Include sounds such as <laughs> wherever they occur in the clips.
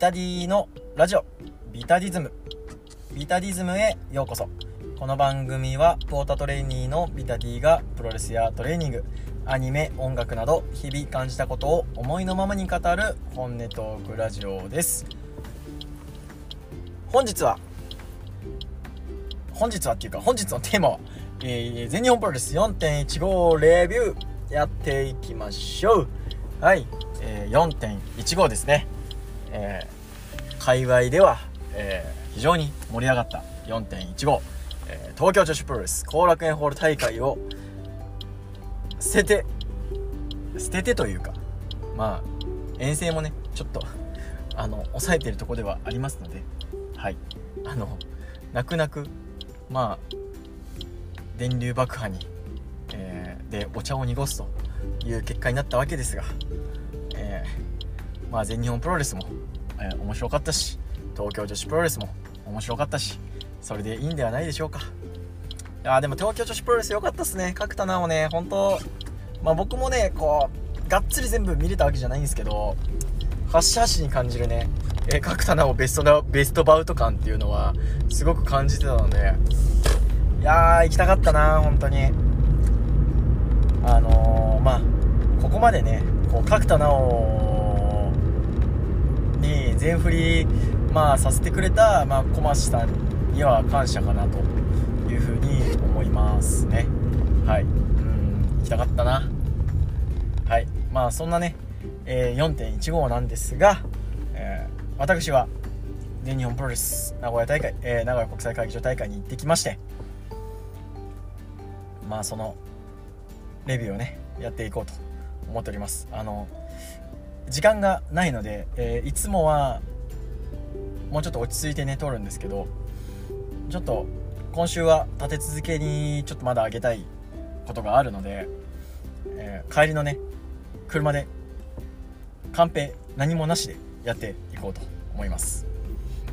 タディのラジオ。ビタディズム。ビタディズムへようこそ。この番組はポータトレーニーのビタディがプロレスやトレーニングアニメ音楽など日々感じたことを思いのままに語る本音トークラジオです。本日は本日はっていうか本日のテーマは、えー、全日本プロレス4.15レビューやっていきましょう。はい、えー、4.15ですね。えー、界隈では、えー、非常に盛り上がった4.15、えー、東京女子プロレス後楽園ホール大会を捨てて捨ててというかまあ遠征もねちょっとあの抑えてるとこではありますのではい。あの泣く泣くまあ電流爆破に、えー、でお茶を濁すという結果になったわけですが、えー、まあ全日本プロレスも、えー、面白かったし東京女子プロレスも面白かったしそれでいいんではないでしょうか。いやでも東京女子プロレス良かったっすね。角田直ね本当まあ僕もねこうがっつり全部見れたわけじゃないんですけど端々に感じるね、えー、角田直ベストなベストバウト感っていうのはすごく感じてたのでいやー行きたかったな本当に。あのー、まあここまでねこう角田直に全振りまあさせてくれた、まあ、小町さんには感謝かなというふうに思いますね。はい。うん行きたかったな。はい。まあそんなね、えー、4.15なんですが、えー、私は全日本プロレス名古屋大会、えー、名古屋国際会議場大会に行ってきましてまあそのレビューをねやっていこうと思っております。あの時間がないので、えー、いつもはもうちょっと落ち着いてね撮るんですけどちょっと今週は立て続けにちょっとまだ上げたいことがあるので、えー、帰りのね車でカンペ何もなしでやっていこうと思います。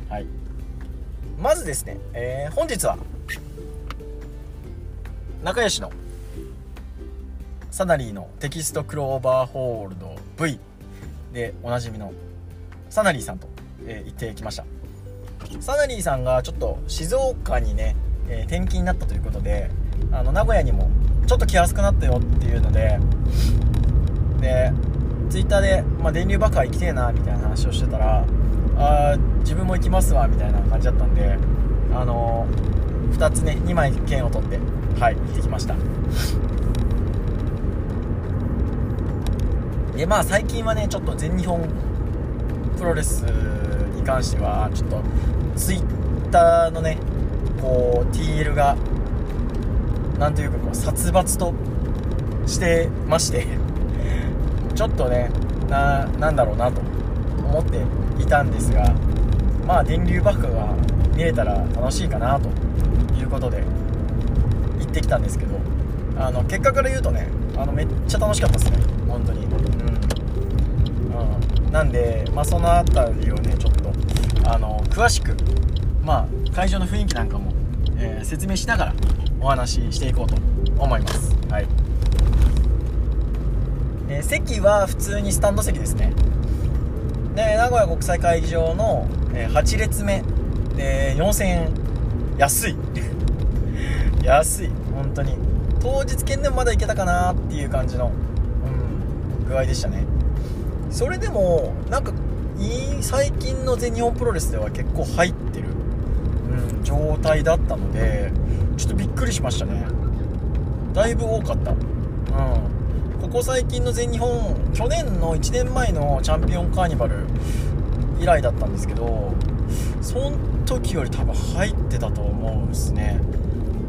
はい。まずですね、えー、本日は仲良しのサナリーのテキストクローバーホールド V でおなじみのサナリーさんと、え、行ってきました。サナリーさんがちょっと静岡にね、え、転勤になったということであの名古屋にもちょっと来やすくなったよっていうのででツイッターで、まあ、電流爆破行きてえなみたいな話をしてたらあ自分も行きますわみたいな感じだったんであのー、2つね2枚券を取ってはい行ってきました。でまあ最近はねちょっと全日本プロレスに関してはちょっとツイッターのねこう TL がなんというかこう殺伐としてまして <laughs> ちょっとねななんだろうなと思っていたんですがまあ電流爆破が見れたら楽しいかなということで行ってきたんですけどあの結果から言うとねあのめっちゃ楽しかったですね本当に、なんでまあその辺りをねちょっとあの詳しくまあ会場の雰囲気なんかも、えー、説明しながらお話ししていこうと思います。はい、えー、席は普通にスタンド席ですね。で名古屋国際会議場の、えー、8列目で4000円。安い。<laughs> 安い。本当に。当日券でもまだいけたかなっていう感じの、うん、具合でしたね。それでもなんかいい最近の全日本プロレスでは結構入ってる、うん、状態だったのでちょっとびっくりしましたね。だいぶ多かった。うん。ここ最近の全日本去年の1年前のチャンピオンカーニバル以来だったんですけどその時より多分入ってたと思うんですね。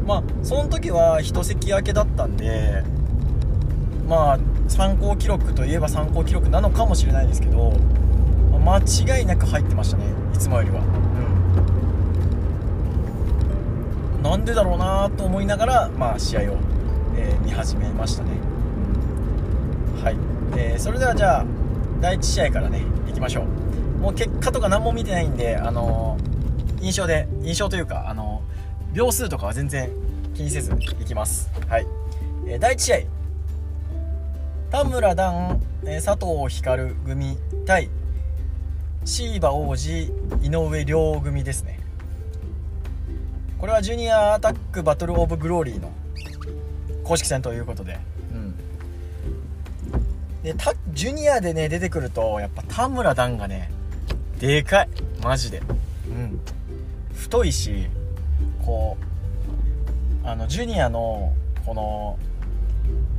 まあその時は1席空けだったんでまあ参考記録といえば参考記録なのかもしれないですけど間違いなく入ってましたねいつもよりは。うん。なんでだろうなと思いながら、まあ、試合を、えー、見始めましたね、はい、えー、それではじゃあ第1試合からねいきましょう。もう結果とか何も見てないんで、あのー、印象で印象というか、あの秒数とかは全然気にせずいきます。はい、え第1試合。田村段、え佐藤光組対椎葉王子井上亮組ですね。これはジュニアアタックバトルオブグローリーの公式戦ということで。うん。でタジュニアでね出てくるとやっぱ田村段がねでかい。マジで。うん。太いしこうあのジュニアのこの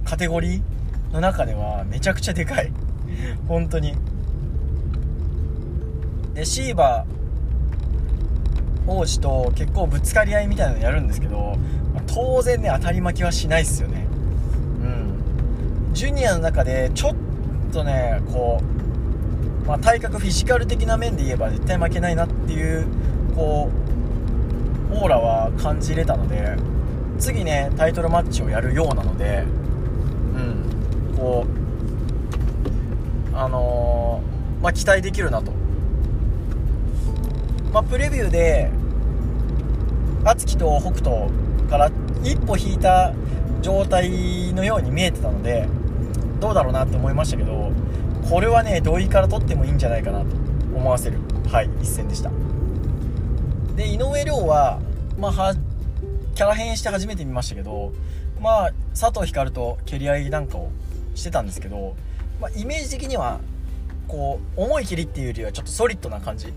カテゴリーの中ではめちゃくちゃでかい。本当に。でシーバー王子と結構ぶつかり合いみたいなのやるんですけど当然ね当たり負けはしないっすよね。うん。ジュニアの中でちょっとねこう、まあ、体格フィジカル的な面で言えば絶対負けないなっていうこうオーラは感じれたので次ねタイトルマッチをやるようなのでこうあのー、まあ期待できるなと。まあ、プレビューで敦貴と北斗から一歩引いた状態のように見えてたのでどうだろうなって思いましたけどこれはね土井から取ってもいいんじゃないかなと思わせるはい一戦でした。で井上涼は,、まあ、はキャラ変して初めて見ましたけどまあ佐藤光と蹴り合いなんかをしてたんですけど、まあ、イメージ的にはこう重い蹴りっていうよりはちょっとソリッドな感じ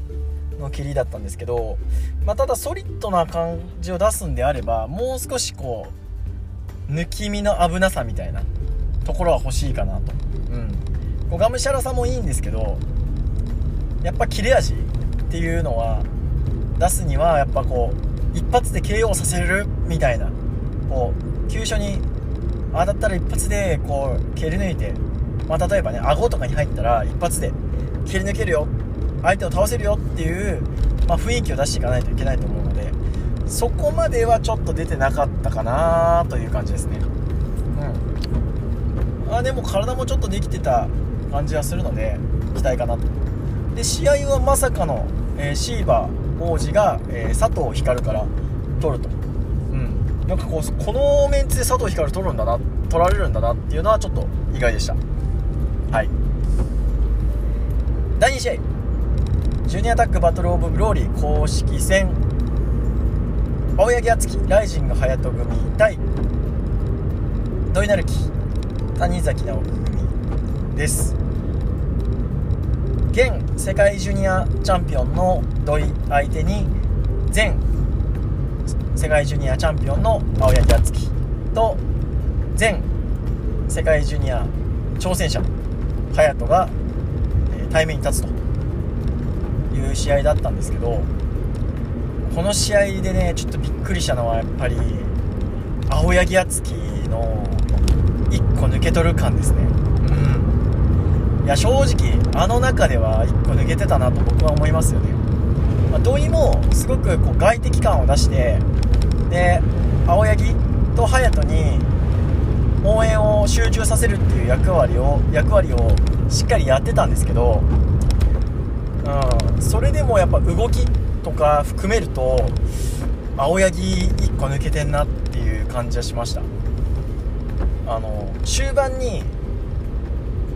の蹴りだったんですけど、まあ、ただソリッドな感じを出すんであればもう少しこう抜き身の危なさみたいなところは欲しいかなと。うん。こうがむしゃらさもいいんですけどやっぱ切れ味っていうのは出すにはやっぱこう一発で KO させるみたいなこう急所に当たったら一発でこう蹴り抜いて、まあ、例えばね顎とかに入ったら一発で蹴り抜けるよ。相手を倒せるよっていう、まあ、雰囲気を出していかないといけないと思うのでそこまではちょっと出てなかったかなという感じですね。うん。あでも体もちょっとできてた感じはするので期待かなと。で試合はまさかの、えー、シーバー王子が、えー、佐藤光から取ると。なんかこうこのメンツで佐藤光取るんだな取られるんだなっていうのはちょっと意外でした。はい。第2試合。ジュニアタックバトルオブグローリー公式戦。青柳敦樹ライジング隼人組対土井成樹谷崎直樹組です。現世界ジュニアチャンピオンの土井相手に前世界ジュニアチャンピオンの青柳敦樹と前世界ジュニア挑戦者隼人が対面に立つという試合だったんですけどこの試合でねちょっとびっくりしたのはやっぱり青柳敦樹の1個抜け取る感ですね。うん。いや正直あの中では1個抜けてたなと僕は思いますよね、まあ、土井もすごくこう外敵感を出してで青柳と隼人に応援を集中させるっていう役割を役割をしっかりやってたんですけどうん、それでもやっぱ動きとか含めると青柳1個抜けてんなっていう感じはしました。あの終盤に、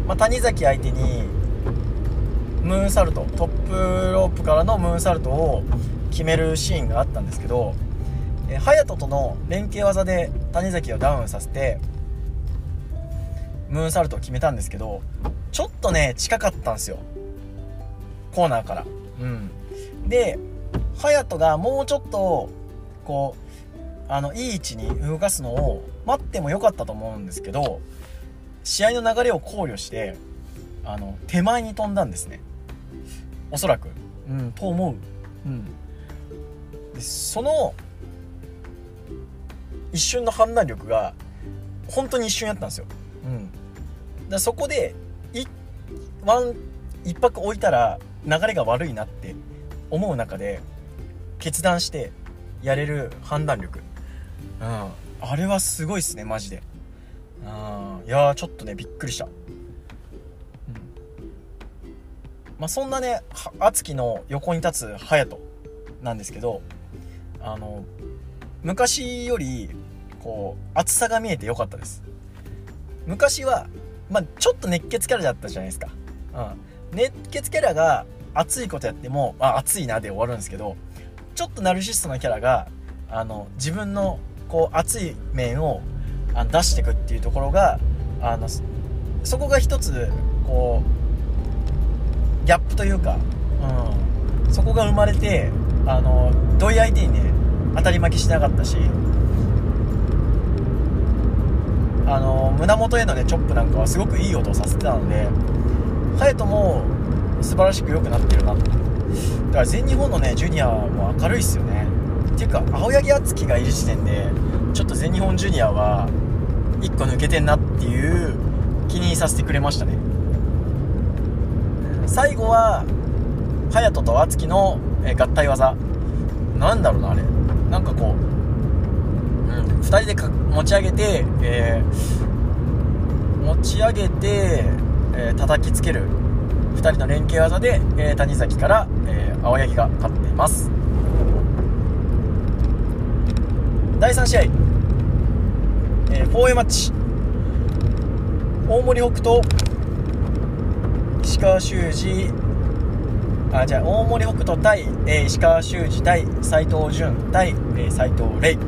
まあ、谷崎相手にムーンサルトトップロープからのムーンサルトを決めるシーンがあったんですけど隼人との連携技で谷崎をダウンさせてムーンサルトを決めたんですけどちょっとね近かったんですよコーナーから。うん。で、隼人がもうちょっと、こう、あの、いい位置に動かすのを待ってもよかったと思うんですけど、試合の流れを考慮して、あの、手前に飛んだんですね。おそらく。うん、と思う。うん。で、その、一瞬の判断力が、本当に一瞬やったんですよ。うん。だそこで、い、ワン、一泊置いたら、流れが悪いなって思う中で決断してやれる判断力、うん、あれはすごいっすねマジで、うん、いやちょっとねびっくりした、うん、まあそんなね敦貴の横に立つ隼人なんですけどあの昔よりこう厚さが見えてよかったです。昔はまあちょっと熱血キャラだったじゃないですか、うん、熱血キャラが熱いことやっても、あ、熱いなで終わるんですけど、ちょっとナルシストなキャラが、あの、自分の、こう、熱い面をあの出していくっていうところが、あの、そこが一つ、こう、ギャップというか、うん、そこが生まれて、あの、土井相手にね、当たり負けしなかったし、あの胸元へのねチョップなんかはすごくいい音をさせてたので隼人も素晴らしく良くなってるな。とだから全日本のねジュニアはもう明るいっすよね。っていうか青柳敦樹がいる時点でちょっと全日本ジュニアは1個抜けてんなっていう気にさせてくれましたね。最後は隼人と敦樹の合体技。なんだろうなあれ。なんかこううん2人で持ち上げて、えー、持ち上げて、えー、叩きつける。2人の連携技で、えー、谷崎から、えー、青柳が勝っています。第3試合、えー、4A マッチ。大森北斗石川修司あじゃあ大森北斗対、えー、石川修司対斎藤潤対、えー、藤玲。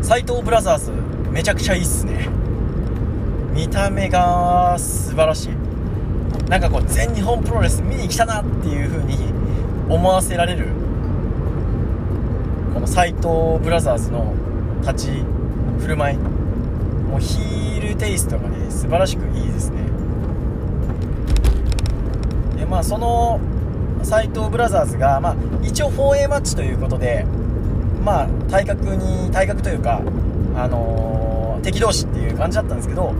斎藤ブラザーズめちゃくちゃいいっすね。見た目が素晴らしい。なんかこう全日本プロレス見に来たなっていう風に思わせられるこの斎藤ブラザーズの立ち振る舞い。もうヒールテイストがね素晴らしくいいですね。まあその斎藤ブラザーズが、まあ、一応 4A マッチということでまあ体格に体格というかあのー、敵同士っていう感じだったんですけど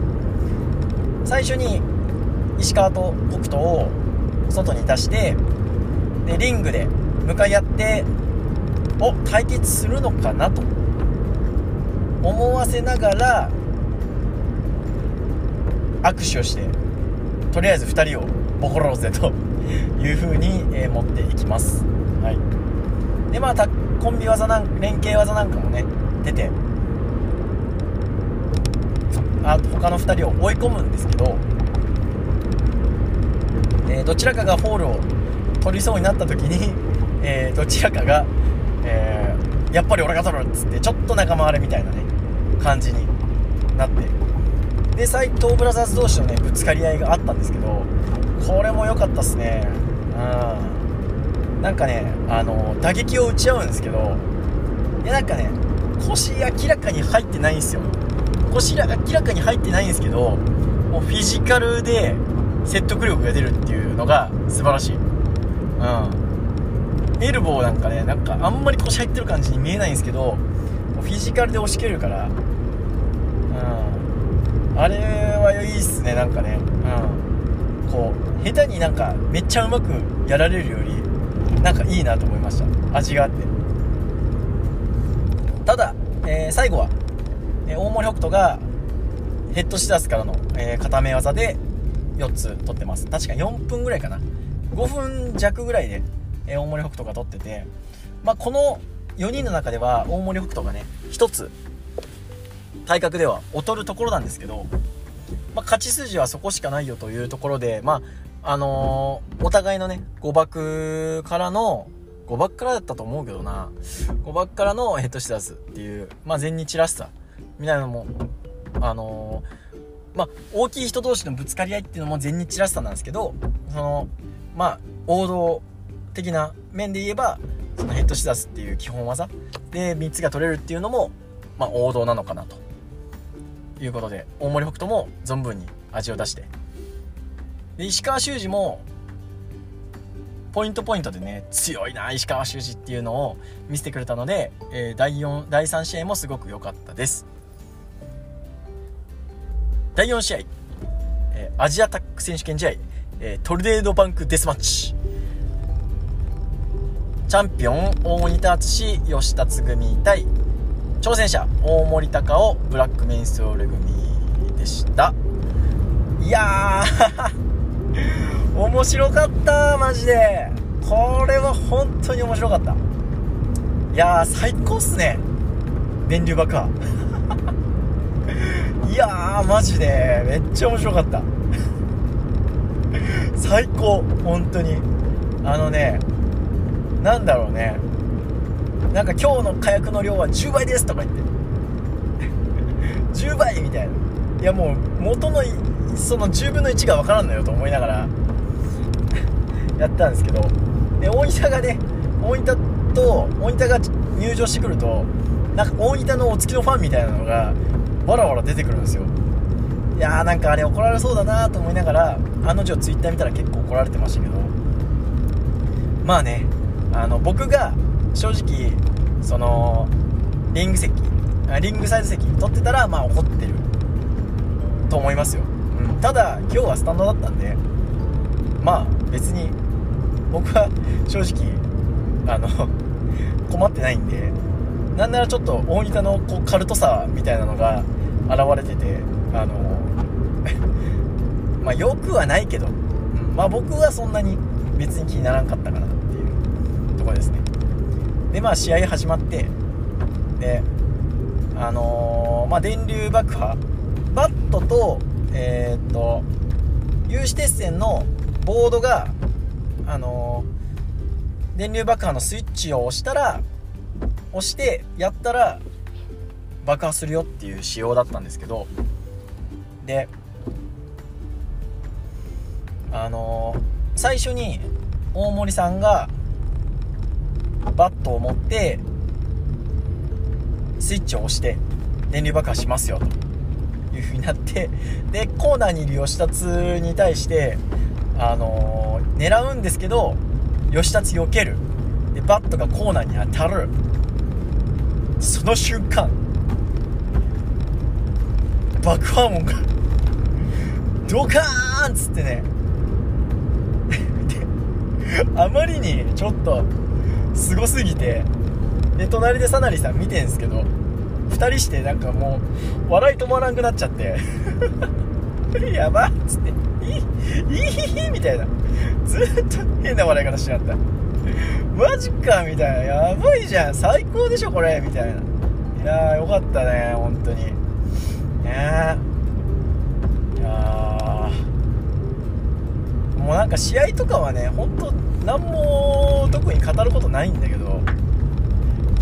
最初に石川と北斗を外に出してでリングで向かい合ってお対決するのかなと。思わせながら握手をしてとりあえず2人をボコろうぜという風に、えー、持っていきます。はい、でまあコンビ技なん連携技なんかもね出て。あ他の2人を追い込むんですけど、えー、どちらかがフォールを取りそうになった時に、<laughs> えー、どちらかが、えー、やっぱり俺が取るっつってちょっと仲間割れみたいなね感じになって。で斎藤ブラザーズ同士のねぶつかり合いがあったんですけどこれも良かったっすね。うん。なんかねあの打撃を打ち合うんですけどいやなんかね腰明らかに入ってないんですよ。腰明らかに入ってないんですけどもうフィジカルで説得力が出るっていうのが素晴らしい。うん。エルボーなんかねなんかあんまり腰入ってる感じに見えないんですけどフィジカルで押し切るから。うん。あれはいいっすねなんかね。うん。こう下手になんかめっちゃうまくやられるよりなんかいいなと思いました。味があって。ただ、えー、最後は、えー、大森北斗がヘッドシダスからの、えー、固め技で4つ取ってます。確か4分ぐらいかな。5分弱ぐらいで、え大森北斗が取ってて、まあ、この4人の中では大森北斗がね1つ体格では劣るところなんですけど、まあ、勝ち筋はそこしかないよというところで、まあ、あのー、お互いのね、誤爆からの、誤爆からだったと思うけどな、誤爆からのヘッドシダーズっていう、まあ、全日らしさ、みたいなのも、あのー、まあ、大きい人同士のぶつかり合いっていうのも全日らしさなんですけど、その、まあ、王道的な面で言えば、そのヘッドシダーズっていう基本技で3つが取れるっていうのも、まあ、王道なのかなと。いうことで、大森北斗も存分に味を出して、で石川修司もポイントポイントでね強いな石川修司っていうのを見せてくれたので、えー、第4第3試合もすごく良かったです。第4試合、えー、アジアタック選手権試合、えー、トルネードバンクデスマッチ。チャンピオン大森達吉達組対挑戦者大森隆夫ブラックメインストール組でした。いやー <laughs> 面白かったマジで。これは本当に面白かった。いやー最高っすね。電流爆破。<laughs> いやーマジでめっちゃ面白かった。最高本当に。あのねなんだろうね。なんか今日の火薬の量は10倍ですとか言って。10倍みたいな。いやもう元のその10分の1が分からんのよと思いながら。やったんですけど。で大分がね大分と大分が入場してくるとなんか大分のお付きのファンみたいなのがわらわら出てくるんですよ。いやーなんかあれ怒られそうだなと思いながら案の定ツイッター見たら結構怒られてましたけど。まあねあの僕が正直そのリング席リングサイド席取ってたらまあ怒ってる。と思いますよ、うん、ただ今日はスタンドだったんでまあ別に僕は正直あの <laughs> 困ってないんでなんならちょっと大分のこうカルトさみたいなのが現れててあの <laughs> まあよくはないけど、うん、まあ僕はそんなに別に気にならんかったかなっていうところですね。でまあ試合始まってであのー、まあ電流爆破。バットとえー、っと有刺鉄線のボードがあのー、電流爆破のスイッチを押したら押してやったら爆破するよっていう仕様だったんですけどであのー、最初に大森さんがバットを持ってスイッチを押して電流爆破しますよという風になってでコーナーにいる吉達に対してあのー、狙うんですけど吉達避ける。でバットがコーナーに当たる。その瞬間爆破音がドカーンっつってね。あまりにちょっとすごすぎて。で隣でさなりさん見てんすけど2人してなんかもう笑い止まらんくなっちゃって。<laughs> やばっつって「いいいいみたいな。ずっと変な笑い方しちゃった。マジかみたいな。やばいじゃん。最高でしょこれみたいな。いやーよかったね本当に。ねえいやもうなんか試合とかはね本当何も特に語ることないんだけど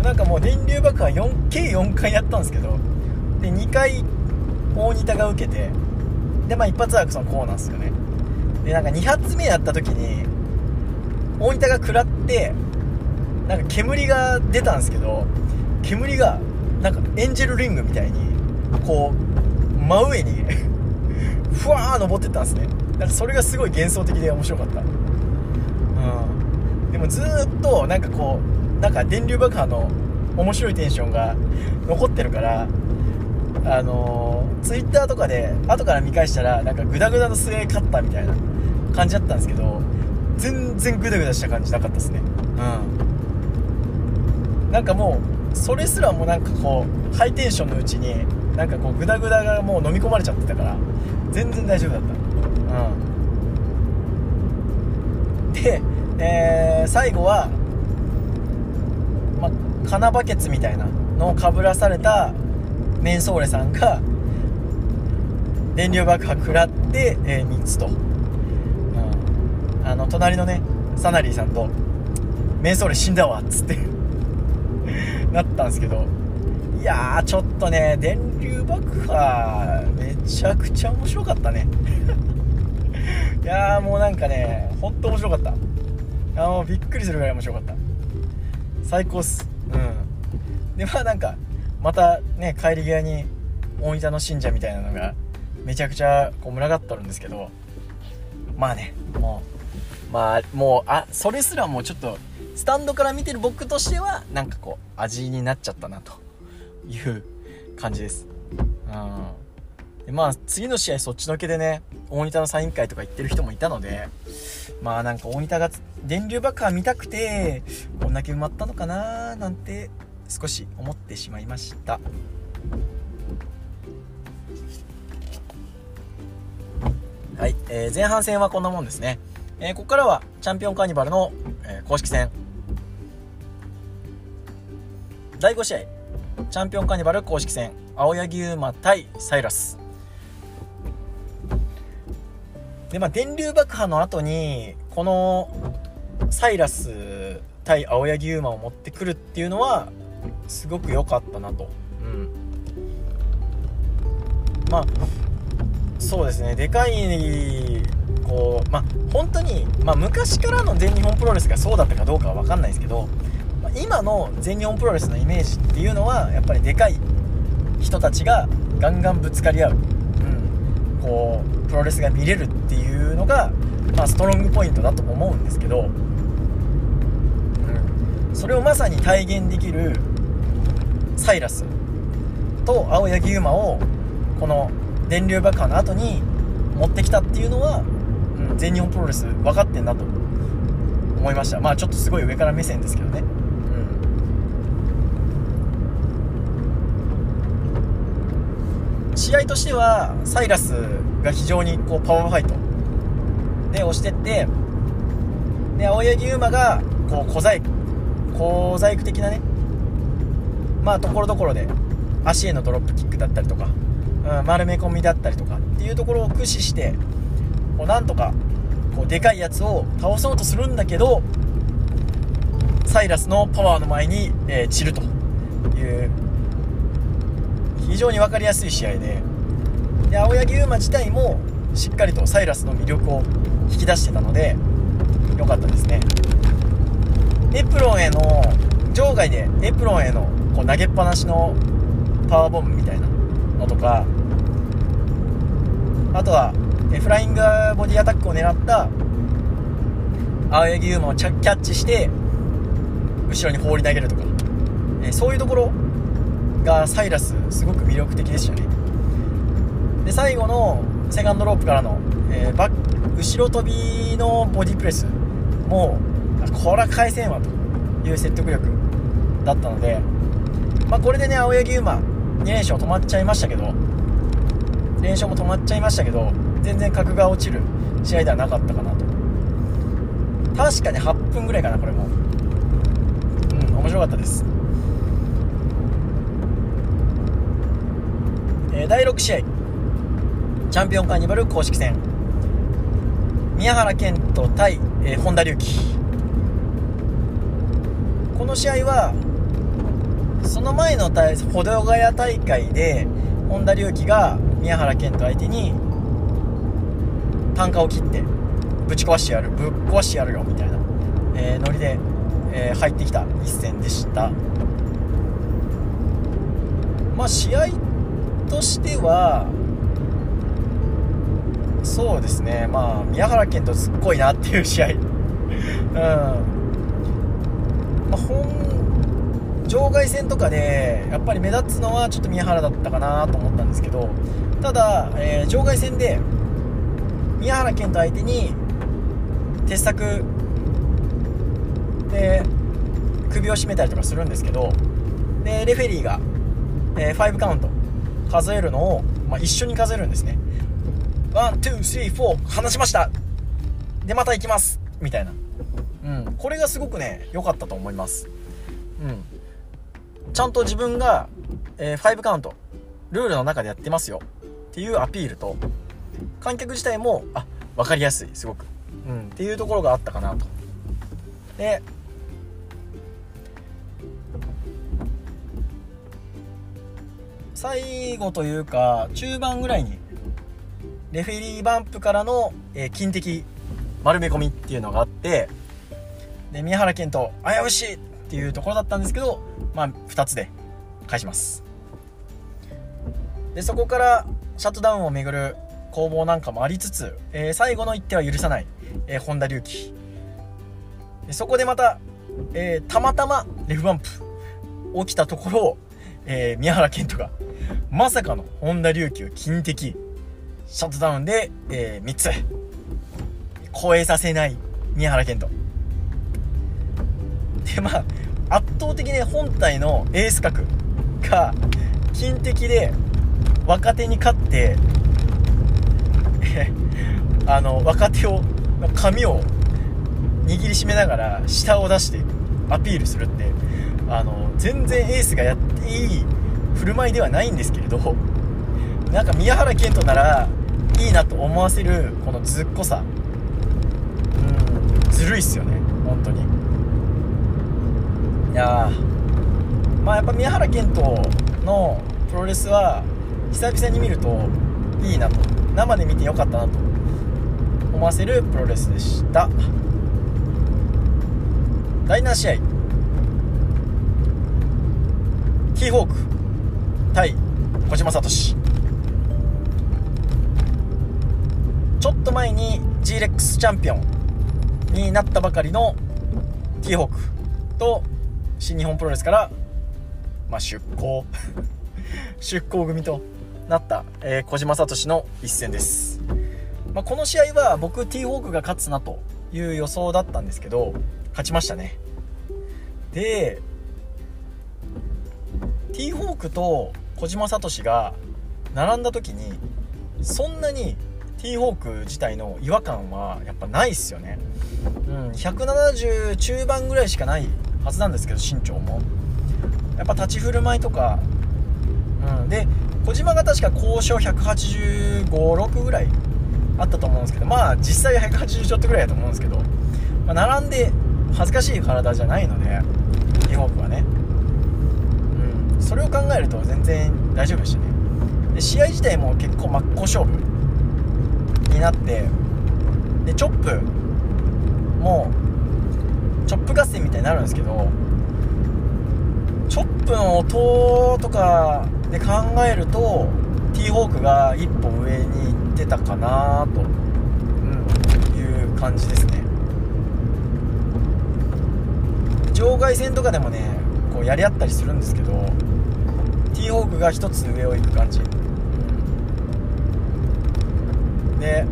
なんかもう電流爆破4計4回やったんですけどで2回大仁田が受けてでまあ一発はそのこうなんですよね。でなんか2発目やった時に大仁田が食らってなんか煙が出たんですけど煙がなんかエンジェルリングみたいにこう真上にふわー登ってったんですね。なんかそれがすごい幻想的で面白かった。うん。でもずっとなんかこうなんか電流爆破の面白いテンションが残ってるからあのー、ツイッターとかで後から見返したらなんかグダグダの末勝ったみたいな感じだったんですけど全然グダグダした感じなかったですね。うん。なんかもうそれすらもなんかこうハイテンションのうちになんかこうグダグダがもう飲み込まれちゃってたから全然大丈夫だった。で、えー、最後はま金バケツみたいなのをかぶらされたメンソーレさんが電流爆破食らって、えー、3つと。うん。あの隣のねサナリーさんと「メンソーレ死んだわ」っつって <laughs> なったんですけど。いやーちょっとね電流爆破めちゃくちゃ面白かったね。<laughs> いやーもうなんかねほんと面白かった。あのびっくりするぐらい面白かった。最高っす。うん。でまあなんかまたね帰り際に大分の信者みたいなのがめちゃくちゃこう群がっとるんですけどまあねもうまあもうあそれすらもうちょっとスタンドから見てる僕としてはなんかこう味になっちゃったなという感じです。うん。でまあ次の試合そっちのけでね大仁田のサイン会とか行ってる人もいたのでまあなんか大仁田が電流爆破見たくてこんだけ埋まったのかななんて少し思ってしまいました。はい、えー、前半戦はこんなもんですね。えー、ここからはチャンピオンカーニバルの、えー、公式戦。第5試合チャンピオンカーニバル公式戦。青柳馬対サイラス。でまあ電流爆破の後にこのサイラス対青柳優馬を持ってくるっていうのはすごく良かったなと。うん。まあそうですね。でかいこうまあ本当に、まあ、昔からの全日本プロレスがそうだったかどうかは分かんないですけど、まあ、今の全日本プロレスのイメージっていうのはやっぱりでかい人たちがガンガンぶつかり合う、こうプロレスが見れるっていうのが、まあ、ストロングポイントだと思うんですけど、うん、それをまさに体現できるサイラスと青柳優馬をこの電流爆破の後に持ってきたっていうのは、うん、全日本プロレス分かってんなと思いました。まあちょっとすごい上から目線ですけどねうん試合としてはサイラスが非常にこうパワーファイトで押してってで青柳優馬がこう小細工小細工的なねまあところどころで足へのドロップキックだったりとかうん、丸め込みだったりとかっていうところを駆使してこうなんとかこうでかいやつを倒そうとするんだけどサイラスのパワーの前に、えー、散るという非常に分かりやすい試合でで青柳優馬自体もしっかりとサイラスの魅力を引き出してたので良かったですね。エプロンへの場外でエプロンへのこう投げっぱなしのパワーボムみたいなのとかあとはフライングボディアタックを狙った青柳優馬をキャッチして後ろに放り投げるとか、えそういうところがサイラスすごく魅力的でしたね。で最後のセカンドロープからの、えー、バ後ろ飛びのボディプレスもこれは返せんわという説得力だったので、まあ、これでね青柳馬2連勝止まっちゃいましたけど連勝も止まっちゃいましたけど全然格が落ちる試合ではなかったかなと。確かに8分ぐらいかなこれも。うん面白かったですえー、第6試合チャンピオンカーニバル公式戦。宮原健人対、えー、本田隆起この試合はその前の保土ヶ谷大会で本田隆起が宮原健人相手に単価を切ってぶち壊してやるぶっ壊してやるよみたいな、えー、ノリで、えー、入ってきた一戦でした。まあ試合としてはそうですね。まあ宮原健人すっごいなっていう試合。<laughs> うん。まあ本場外戦とかでやっぱり目立つのはちょっと宮原だったかなと思ったんですけどただ、えー、場外戦で宮原健斗相手に鉄柵で首を絞めたりとかするんですけどでレフェリーが、えー、5カウント。数えるのを、まあ、一緒に数えるんですね。 One、two、three、four 離しました。でまた行きます。みたいな。うん。これがすごくね良かったと思います。うん。ちゃんと自分が、えー、5カウント、ルールの中でやってますよ。っていうアピールと、観客自体も、あ、分かりやすい、すごく。うん、っていうところがあったかなと。で、最後というか、中盤ぐらいに、レフェリーバンプからの、えー、金的丸め込みっていうのがあって、で、宮原健人、危うしいっていうところだったんですけど、まあ、2つで返します。でそこからシャットダウンをめぐる攻防なんかもありつつ、えー、最後の一手は許さない、えー、本田隆起そこでまた、えー、たまたまレフバンプ起きたところを、え宮原健人がまさかの本田隆起を金的シャットダウンで、え3つ。超えさせない宮原健人。でまあ圧倒的に本体のエース格が金的で若手に勝って <laughs> あの若手を髪を握りしめながら下を出してアピールするってあの全然エースがやっていい振る舞いではないんですけれど <laughs> なんか宮原健人ならいいなと思わせるこのずっこさ。うんずるいっすよね本当に。いやまあやっぱ宮原健人のプロレスは久々に見るといいなと生で見てよかったなと思わせるプロレスでした。第7試合。キーホーク。対小島聡。ちょっと前に G レックスチャンピオンになったばかりのティーホークと新日本プロレスから、まあ、出向。<laughs> 出向組となった、えー、小島聡の一戦です、まあ、この試合は僕ティーホークが勝つなという予想だったんですけど勝ちましたね。でティーホークと小島聡が並んだ時にそんなにティーホーク自体の違和感はやっぱないっすよね。うん170中盤ぐらいしかないはずなんですけど身長も。やっぱ立ち振る舞いとか。うんで小島が確か交渉185、6ぐらいあったと思うんですけどまあ実際は180ちょっとぐらいだと思うんですけど、まあ、並んで恥ずかしい体じゃないのでティーホークはね。それを考えると全然大丈夫でしたね。で試合自体も結構真っ向勝負になってでチョップもチョップ合戦みたいになるんですけどチョップの音とかで考えるとティーホークが一歩上に行ってたかなと、うん、いう感じですね。場外戦とかでもねこうやり合ったりするんですけどティーホークが1つ上を行く感じ。で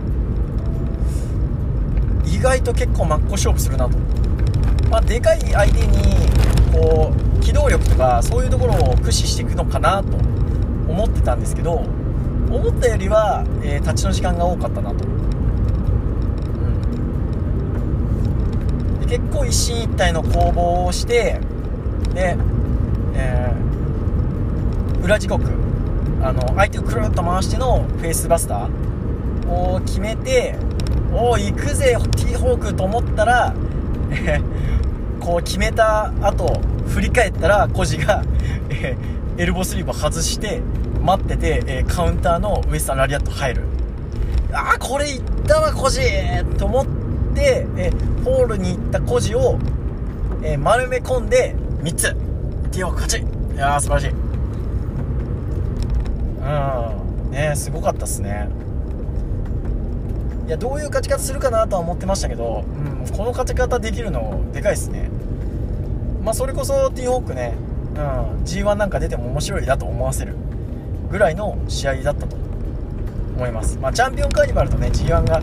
意外と結構真っ向勝負するなと、まあ、でかい相手にこう機動力とかそういうところを駆使していくのかなと思ってたんですけど思ったよりは、えー、立ちの時間が多かったなと、うん、で結構一進一退の攻防をしてで、えー、裏時刻。あの相手をくるっと回してのフェイスバスター。を決めておお行くぜティーホークと思ったら、<laughs> こう決めた後振り返ったらコジが、エルボスリーブを外して待ってて、えカウンターのウエスタンラリアット入る。ああこれいったわコジと思って、えホールに行ったコジを、え丸め込んで3つ。ティーホーク勝ち。いやー素晴らしい。うん。ねすごかったっすね。いやどういう勝ち方するかなとは思ってましたけど、うん、この勝ち方できるのでかいですね。まあそれこそティーホークね、うん、G1 なんか出ても面白いだと思わせるぐらいの試合だったと思います。まあチャンピオンカーニバルとね G1 が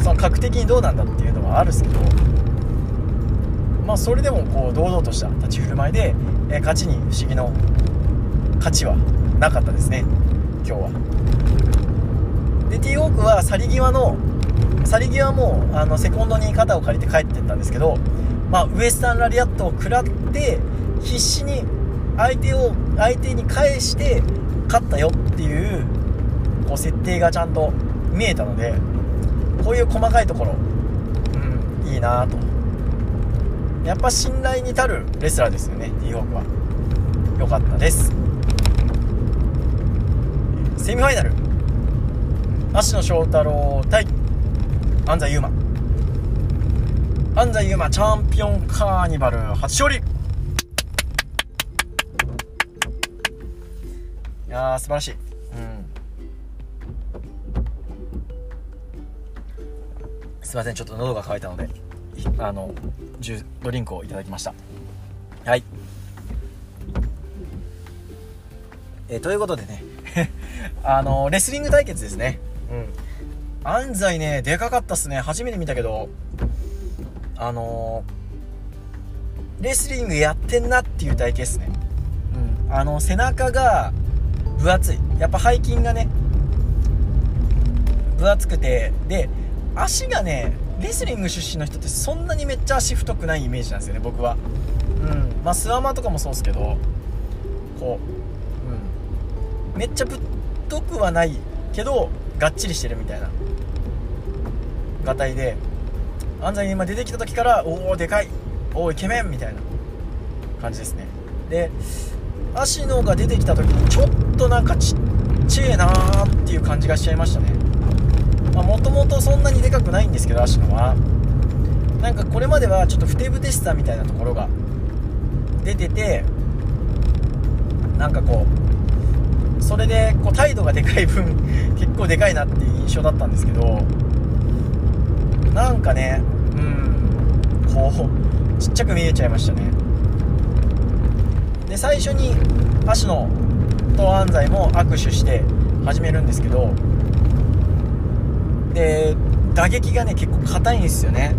その格的にどうなんだっていうのはあるんですけどまあそれでもこう堂々とした立ち振る舞いで、え勝ちに不思議の勝ちはなかったですね。今日は。でティーホークは去り際の去り際もあのセコンドに肩を借りて帰ってったんですけど、まあ、ウエスタンラリアットを食らって必死に相手を相手に返して勝ったよっていうこう設定がちゃんと見えたのでこういう細かいところ、うん、いいなと。やっぱ信頼に足るレスラーですよねティーホークは。良かったです。セミファイナル。芦野翔太郎対安西優真安西優真チャンピオンカーニバル初勝利。いやー素晴らしい、うん、すいませんちょっと喉が渇いたのであのジュドリンクをいただきました。はい。え、ということでねあのレスリング対決ですね。うん。安西ねでかかったっすね。初めて見たけど。あのー、レスリングやってんなっていう体型っすね。うん。あの背中が分厚い。やっぱ背筋がね分厚くて。で足がねレスリング出身の人ってそんなにめっちゃ足太くないイメージなんですよね僕は。うん。まあスワマとかもそうっすけど。こう。うん。めっちゃぶっとくはないけどがっちりしてるみたいな。がたいで安西今出てきた時からおおでかい。おおイケメン。みたいな。感じですね。で芦野が出てきた時にちょっとなんかちっちゃいなーっていう感じがしちゃいましたね。もともとそんなにでかくないんですけど芦野は。なんかこれまではちょっとふてぶてしさみたいなところが出ててなんかこうそれでこう態度がでかい分 <laughs> 結構でかいなっていう印象だったんですけどなんかねうんこうちっちゃく見えちゃいましたね。で最初に芦野と安西も握手して始めるんですけどで打撃がね結構硬いんですよね。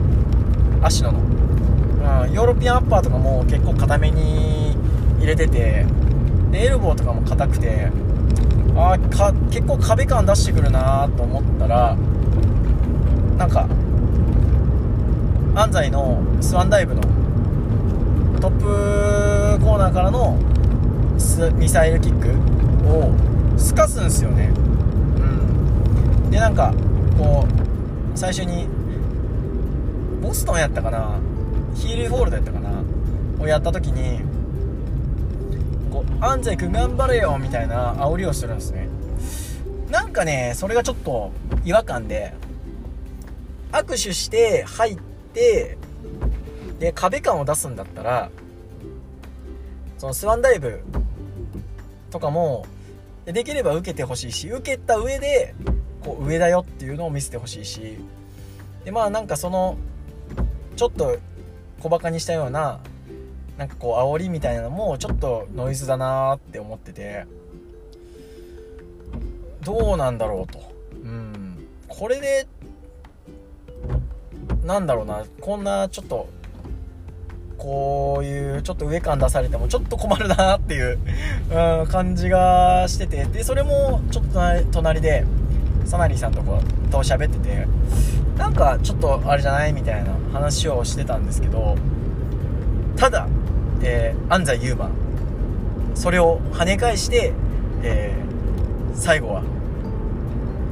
芦野の、うん、ヨーロピアンアッパーとかも結構硬めに入れててでエルボーとかも硬くてあか結構壁感出してくるなと思ったらなんか安西のスワンダイブのトップコーナーからのミサイルキックをすかすんですよね。うん。でなんかこう最初にボストンやったかな？ヒールホールドやったかな？をやった時に安西君頑張れよみたいな煽りをするんですね。なんかねそれがちょっと違和感で握手して入ってで壁感を出すんだったらそのスワンダイブとかもできれば受けてほしいし受けた上でこう上だよっていうのを見せてほしいしでまあなんかそのちょっと小バカにしたようななんかこう煽りみたいなのもちょっとノイズだなって思ってて。どうなんだろうと。うん。これでなんだろうな。こんなちょっとこういうちょっと上感出されてもちょっと困るなっていう、<laughs> 感じがしてて。でそれもちょっと隣でサナリーさんとこと喋っててなんかちょっとあれじゃないみたいな話をしてたんですけどただ、えー、安西優真それを跳ね返して、えー、最後は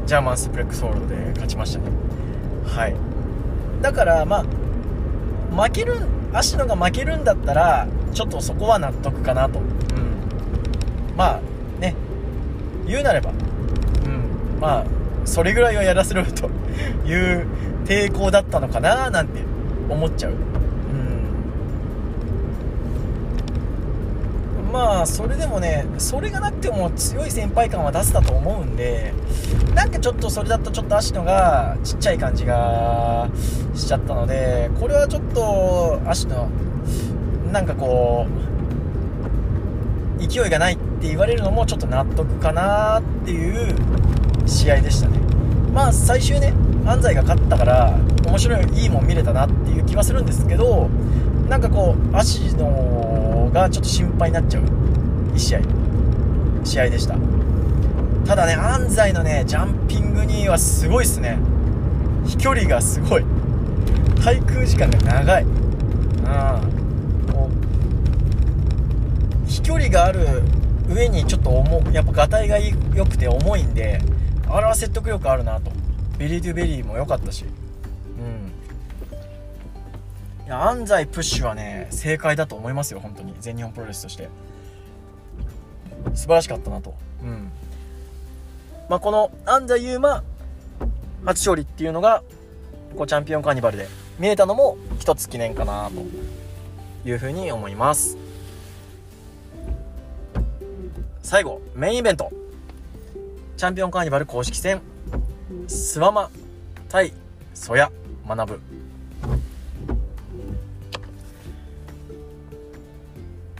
ジャーマンスプレックスホールドで勝ちましたね。はい。だからまあ負ける芦野が負けるんだったらちょっとそこは納得かなと、うん、まあね。言うなれば、うん、まあそれぐらいはやらせろという抵抗だったのかななんて思っちゃう、うん、まあそれでもねそれがなくても強い先輩感は出せたと思うんでなんかちょっとそれだとちょっと芦野がちっちゃい感じがしちゃったのでこれはちょっと芦野なんかこう勢いがないって言われるのもちょっと納得かなっていう試合でしたね。まあ最終ね安西が勝ったから面白いいいもん見れたなっていう気はするんですけどなんかこう足のがちょっと心配になっちゃう。1試合。試合でした。ただね安西のねジャンピングニーはすごいっすね。飛距離がすごい。滞空時間が長い。うん。飛距離がある上にちょっと重やっぱがたいが良くて重いんであれは説得力あるなと。ベリー・トゥ・ベリーも良かったし。安西プッシュはね正解だと思いますよ本当に。全日本プロレスとして。素晴らしかったなと。うん。まあこの安西優真初勝利っていうのがこうチャンピオンカーニバルで見えたのも一つ記念かなと。いうふうに思います。最後メインイベント。チャンピオンカーニバル公式戦。スワマ対ソヤ学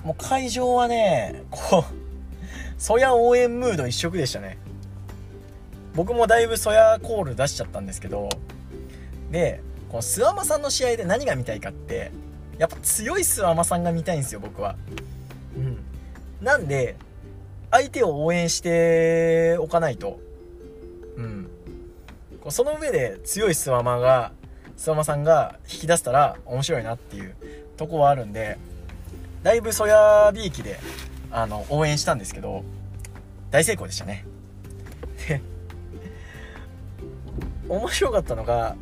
もう会場はねこうソヤ応援ムード一色でしたね。僕もだいぶソヤコール出しちゃったんですけどでこのスワマさんの試合で何が見たいかってやっぱ強いスワマさんが見たいんですよ僕は。うん。なんで相手を応援しておかないと、うん。その上で強いスワマが、スワマさんが引き出せたら面白いなっていうとこはあるんで、だいぶソヤビーキで、あの、応援したんですけど、大成功でしたね。で、面白かったのが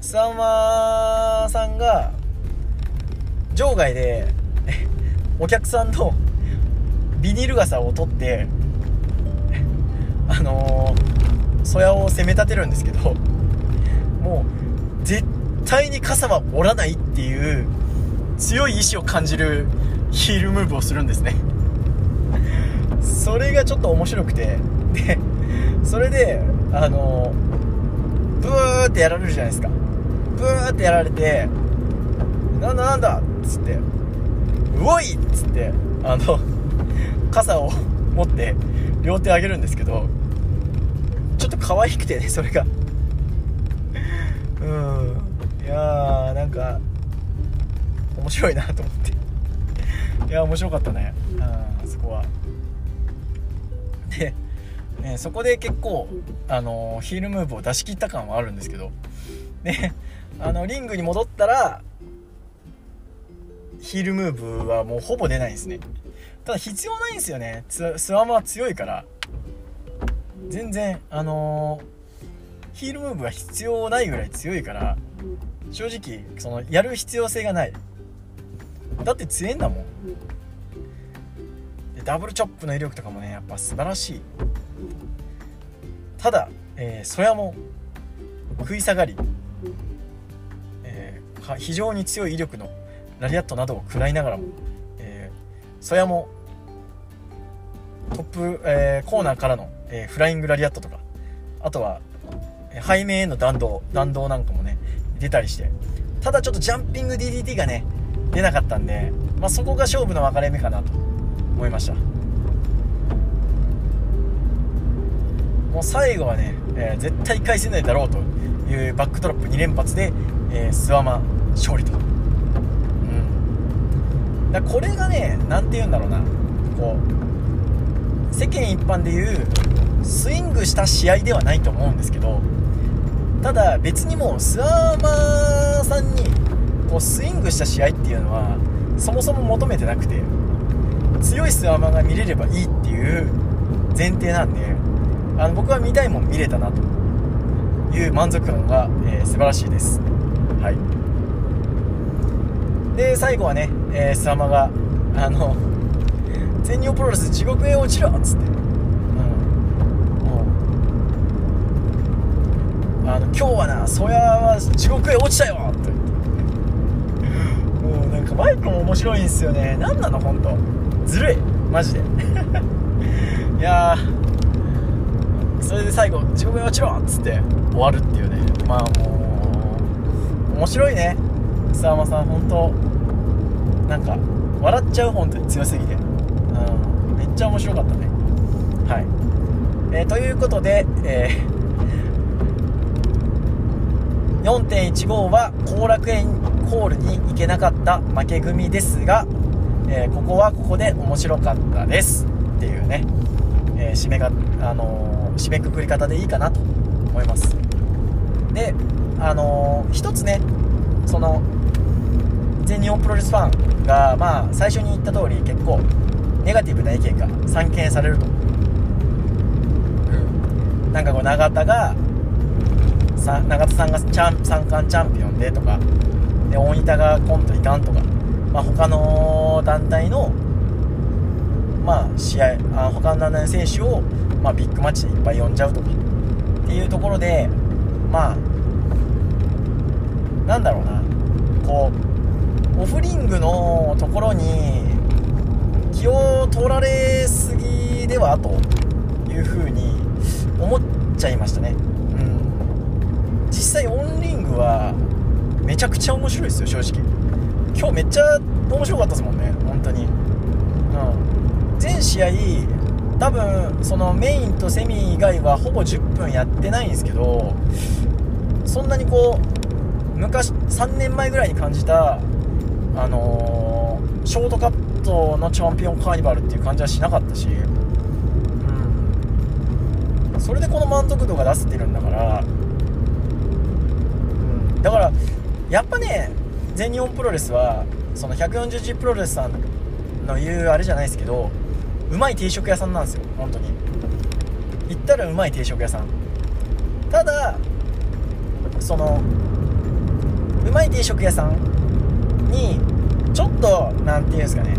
スワマさんが場外で <laughs> お客さんのビニール傘を取ってあのー、そやを攻め立てるんですけどもう絶対に傘は折らないっていう強い意志を感じるヒールムーブをするんですね。それがちょっと面白くて。でそれであのブーってやられるじゃないですか。ブーってやられてなんだなんだっつってうおい！っつってあの傘を持って両手上げるんですけどちょっと可愛くてねそれが。うん。いやーなんか面白いなと思って。<laughs> いや面白かったね。あそこは。で、ね、そこで結構あのヒールムーブを出し切った感はあるんですけど。であのリングに戻ったらヒールムーブはもうほぼ出ないんですね。ただ必要ないんですよね。スワマは強いから。全然あのー、ヒールムーブが必要ないぐらい強いから正直そのやる必要性がない。だって強いんだもん。でダブルチョップの威力とかもねやっぱ素晴らしい。ただ、えー、そやも食い下がり、えー、非常に強い威力のラリアットなどを食らいながらも、えー、そやもトップ、えー、コーナーからの、えー、フライングラリアットとかあとは、背面への弾道弾道なんかもね出たりして。ただちょっとジャンピング DDT がね出なかったんで、まあ、そこが勝負の分かれ目かなと思いました。もう最後はね、えー、絶対返せないだろうというバックドロップ2連発で、えー、スワマ勝利と、うん、だこれがね何て言うんだろうな。こう世間一般でいうスイングした試合ではないと思うんですけどただ別にもうスワーマさんにこうスイングした試合っていうのはそもそも求めてなくて強いスワマーが見れればいいっていう前提なんであの僕は見たいもん見れたなという満足感が、えー、素晴らしいです。はい。で最後はね、えー、スワマがあの全日本プロレス地獄へ落ちろっつって。あの今日はなそやは地獄へ落ちたよと言ってもうなんかマイクも面白いんですよね。何なの本当ずるい。マジで。<laughs> いやそれで最後地獄へ落ちろっつって終わるっていうね。まあもう面白いね。沢間さん本当なんか笑っちゃう本当に。強すぎて。うん。めっちゃ面白かったね。はい、えー、ということで、えー4.15は後楽園ホールに行けなかった負け組ですが、えー、ここはここで面白かったです。っていうね、えー、締めが、あのー、締めくくり方でいいかなと思います。であのー、一つねその全日本プロレスファンがまあ最初に言った通り結構ネガティブな意見が散見されると、うん、なんかこう永田がさ永田さんがチャン三冠チャンピオンでとかで大仁田がコントいかんとか、まあ、他の団体の、まあ、試合あ他の団体の選手を、まあ、ビッグマッチでいっぱい呼んじゃうとかっていうところでまあなんだろうなこうオフリングのところに気を取られすぎではというふうに思っちゃいましたね。際オンリングはめちゃくちゃ面白いですよ正直。今日めっちゃ面白かったですもんね本当に。うん。全試合多分そのメインとセミ以外はほぼ10分やってないんですけどそんなにこう昔3年前ぐらいに感じたあのー、ショートカットのチャンピオンカーニバルっていう感じはしなかったし、うん、それでこの満足度が出せてるんだからだからやっぱね全日本プロレスはその 140G プロレスさんの言うあれじゃないですけどうまい定食屋さんなんですよ本当に。言ったらうまい定食屋さん。ただそのうまい定食屋さんにちょっと何て言うんですかね。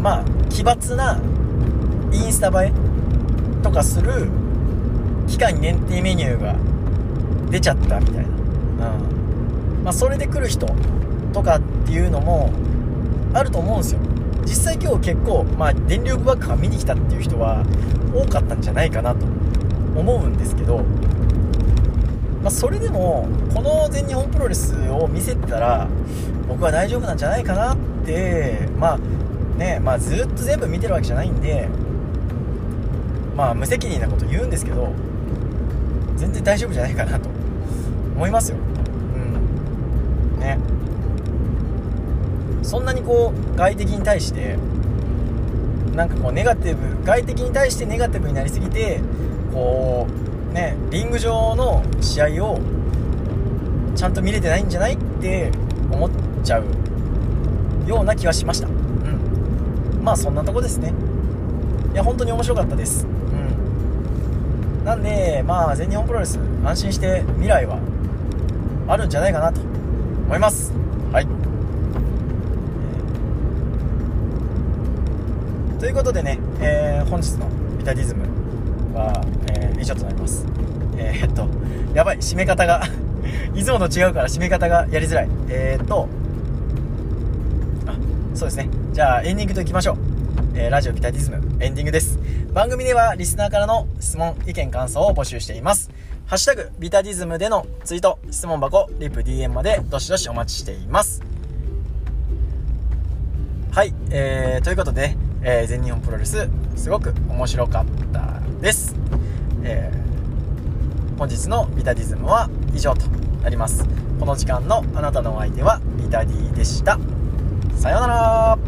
まあ奇抜なインスタ映えとかする期間限定メニューが出ちゃったみたいな、まあ、それで来る人とかっていうのもあると思うんですよ。実際今日結構、まあ、電力爆破見に来たっていう人は多かったんじゃないかなと思うんですけど、まあ、それでもこの全日本プロレスを見せてたら僕は大丈夫なんじゃないかなってまあねまあずっと全部見てるわけじゃないんでまあ無責任なこと言うんですけど全然大丈夫じゃないかなと思いますよ。うん。ね。そんなにこう外敵に対してなんかこうネガティブ外敵に対してネガティブになりすぎてこうねリング上の試合をちゃんと見れてないんじゃないって思っちゃうような気はしました。うん。まあそんなとこですね。いや本当に面白かったです。うん。なんでまあ全日本プロレス安心して未来はあるんじゃないかなと思いますはいということでね、えー、本日のビタディズムは、えー、以上となります。えー、っと、やばい、締め方が <laughs> いつもと違うから締め方がやりづらい。えー、っと、あ、そうですね。じゃあエンディングといきましょう。えー、ラジオビタディズムエンディングです。番組ではリスナーからの質問、意見、感想を募集しています。ハッシュタグ、ビタディズムでのツイート、質問箱、リプ DM までどしどしお待ちしています。はい、えー、ということで、えー、全日本プロレス、すごく面白かったです。えー、本日のビタディズムは以上となります。この時間のあなたのお相手はビタディでした。さようなら